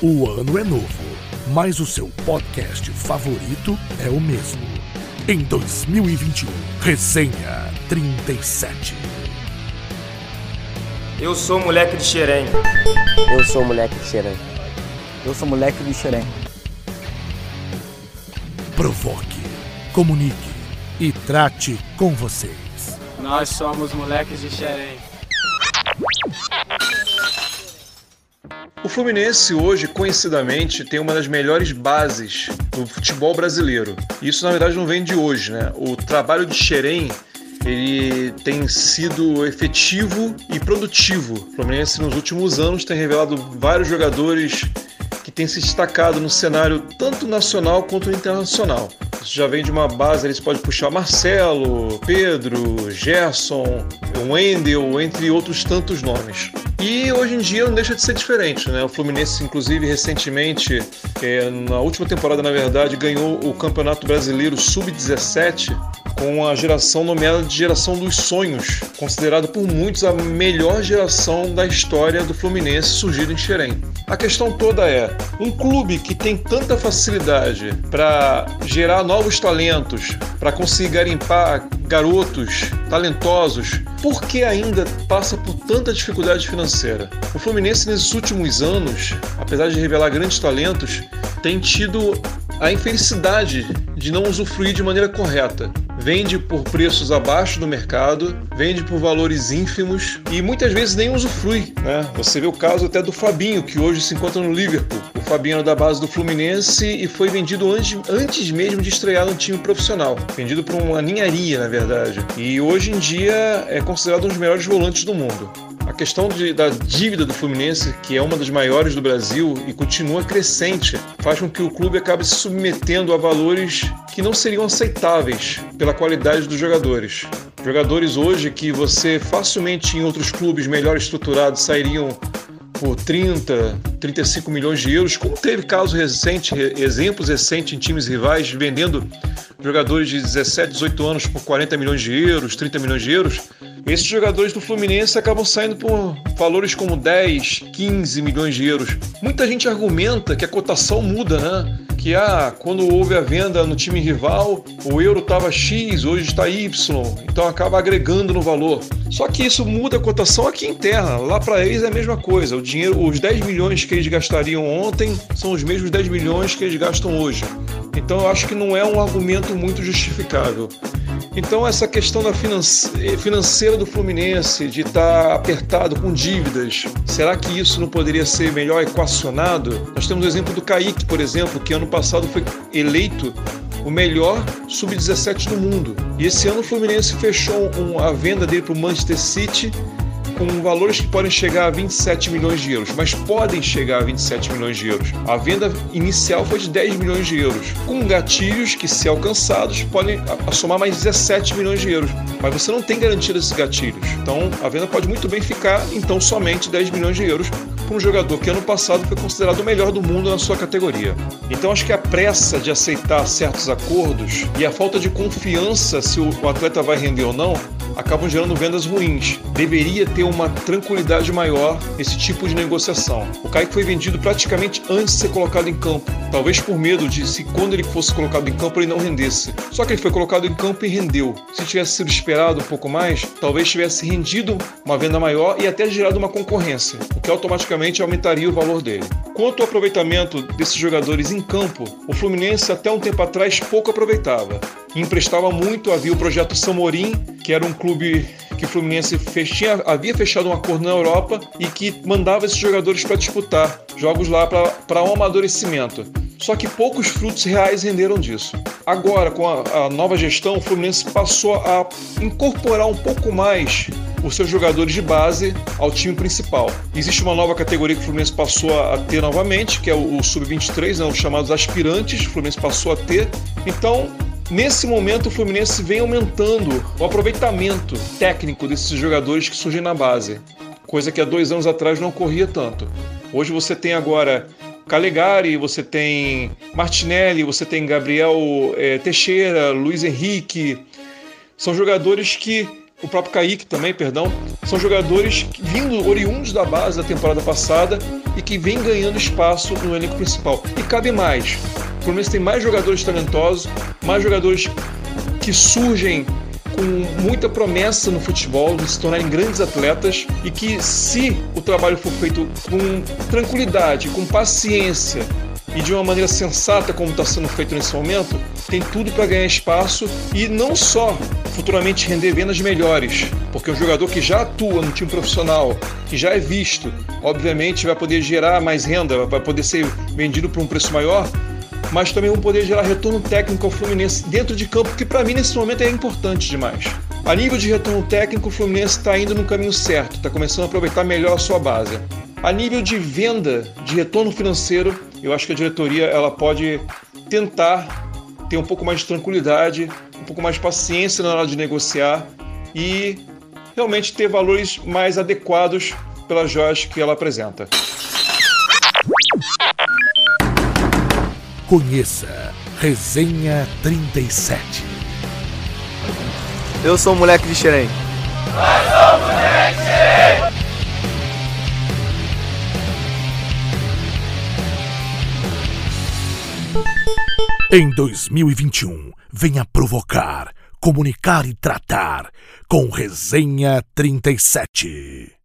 O ano é novo, mas o seu podcast favorito é o mesmo. Em 2021, Resenha 37. Eu sou moleque de Xerém. Eu sou moleque de Xerém. Eu sou moleque de Xerém. Provoque, comunique e trate com vocês. Nós somos moleques de Xerém. O Fluminense hoje, conhecidamente, tem uma das melhores bases do futebol brasileiro. Isso, na verdade, não vem de hoje, né? O trabalho de Xerém ele tem sido efetivo e produtivo. O Fluminense, nos últimos anos, tem revelado vários jogadores têm se destacado no cenário tanto nacional quanto internacional. Isso já vem de uma base, eles podem puxar Marcelo, Pedro, Gerson, Wendel, entre outros tantos nomes. E hoje em dia não deixa de ser diferente, né? O Fluminense, inclusive, recentemente, é, na última temporada, na verdade, ganhou o Campeonato Brasileiro Sub-17 com a geração nomeada de geração dos sonhos, considerada por muitos a melhor geração da história do Fluminense surgida em Xerém. A questão toda é, um clube que tem tanta facilidade para gerar novos talentos, para conseguir garimpar garotos talentosos, por que ainda passa por tanta dificuldade financeira? O Fluminense nesses últimos anos, apesar de revelar grandes talentos, tem tido a infelicidade de não usufruir de maneira correta. Vende por preços abaixo do mercado, vende por valores ínfimos e muitas vezes nem usufrui. Né? Você vê o caso até do Fabinho, que hoje se encontra no Liverpool. O Fabinho era da base do Fluminense e foi vendido antes, antes mesmo de estrear no time profissional. Vendido por uma ninharia, na verdade. E hoje em dia é considerado um dos melhores volantes do mundo. A questão de, da dívida do Fluminense, que é uma das maiores do Brasil e continua crescente, faz com que o clube acabe se submetendo a valores que não seriam aceitáveis pela qualidade dos jogadores. Jogadores hoje que você facilmente em outros clubes melhor estruturados sairiam por 30, 35 milhões de euros, como teve casos recentes, exemplos recentes em times rivais vendendo jogadores de 17, 18 anos por 40 milhões de euros, 30 milhões de euros. Esses jogadores do Fluminense acabam saindo por valores como 10, 15 milhões de euros. Muita gente argumenta que a cotação muda, né? Que ah, quando houve a venda no time rival, o euro estava X, hoje está Y, então acaba agregando no valor. Só que isso muda a cotação aqui em terra. Lá para eles é a mesma coisa. O dinheiro, os 10 milhões que eles gastariam ontem são os mesmos 10 milhões que eles gastam hoje. Então eu acho que não é um argumento muito justificável. Então essa questão da financeira do Fluminense, de estar apertado com dívidas, será que isso não poderia ser melhor equacionado? Nós temos o exemplo do Kaique, por exemplo, que ano passado foi eleito o melhor sub-17 do mundo. E esse ano o Fluminense fechou a venda dele para o Manchester City com valores que podem chegar a 27 milhões de euros, mas podem chegar a 27 milhões de euros. A venda inicial foi de 10 milhões de euros, com gatilhos que, se alcançados, podem somar mais 17 milhões de euros. Mas você não tem garantia desses gatilhos. Então, a venda pode muito bem ficar, então, somente 10 milhões de euros para um jogador que ano passado foi considerado o melhor do mundo na sua categoria. Então, acho que a pressa de aceitar certos acordos e a falta de confiança se o atleta vai render ou não acabam gerando vendas ruins. Deveria ter uma tranquilidade maior nesse tipo de negociação. O Kaique foi vendido praticamente antes de ser colocado em campo, talvez por medo de se quando ele fosse colocado em campo ele não rendesse. Só que ele foi colocado em campo e rendeu. Se tivesse sido esperado um pouco mais, talvez tivesse rendido uma venda maior e até gerado uma concorrência, o que automaticamente aumentaria o valor dele. Quanto ao aproveitamento desses jogadores em campo, o Fluminense até um tempo atrás pouco aproveitava. Emprestava muito, havia o projeto Samorim, que era um clube que o Fluminense fech... tinha, havia fechado um acordo na Europa e que mandava esses jogadores para disputar jogos lá para um amadurecimento. Só que poucos frutos reais renderam disso. Agora, com a, a nova gestão, o Fluminense passou a incorporar um pouco mais os seus jogadores de base ao time principal. Existe uma nova categoria que o Fluminense passou a ter novamente, que é o, o Sub-23, né, os chamados aspirantes, o Fluminense passou a ter. Então, Nesse momento, o Fluminense vem aumentando o aproveitamento técnico desses jogadores que surgem na base, coisa que há dois anos atrás não ocorria tanto. Hoje você tem agora Calegari, você tem Martinelli, você tem Gabriel é, Teixeira, Luiz Henrique. São jogadores que. O próprio Kaique também, perdão. São jogadores vindo oriundos da base da temporada passada e que vem ganhando espaço no elenco principal. E cabe mais. O Fluminense tem mais jogadores talentosos, mais jogadores que surgem com muita promessa no futebol, de se tornarem grandes atletas e que, se o trabalho for feito com tranquilidade, com paciência e de uma maneira sensata, como está sendo feito nesse momento, tem tudo para ganhar espaço e não só futuramente render vendas melhores, porque o jogador que já atua no time profissional, que já é visto, obviamente vai poder gerar mais renda, vai poder ser vendido por um preço maior, mas também vão poder gerar retorno técnico ao Fluminense dentro de campo, que para mim nesse momento é importante demais. A nível de retorno técnico, o Fluminense está indo no caminho certo, está começando a aproveitar melhor a sua base. A nível de venda, de retorno financeiro, eu acho que a diretoria ela pode tentar ter um pouco mais de tranquilidade, um pouco mais de paciência na hora de negociar e realmente ter valores mais adequados pelas joias que ela apresenta. Conheça Resenha 37. Eu sou o moleque de Xerém. Em 2021, venha provocar, comunicar e tratar com Resenha 37.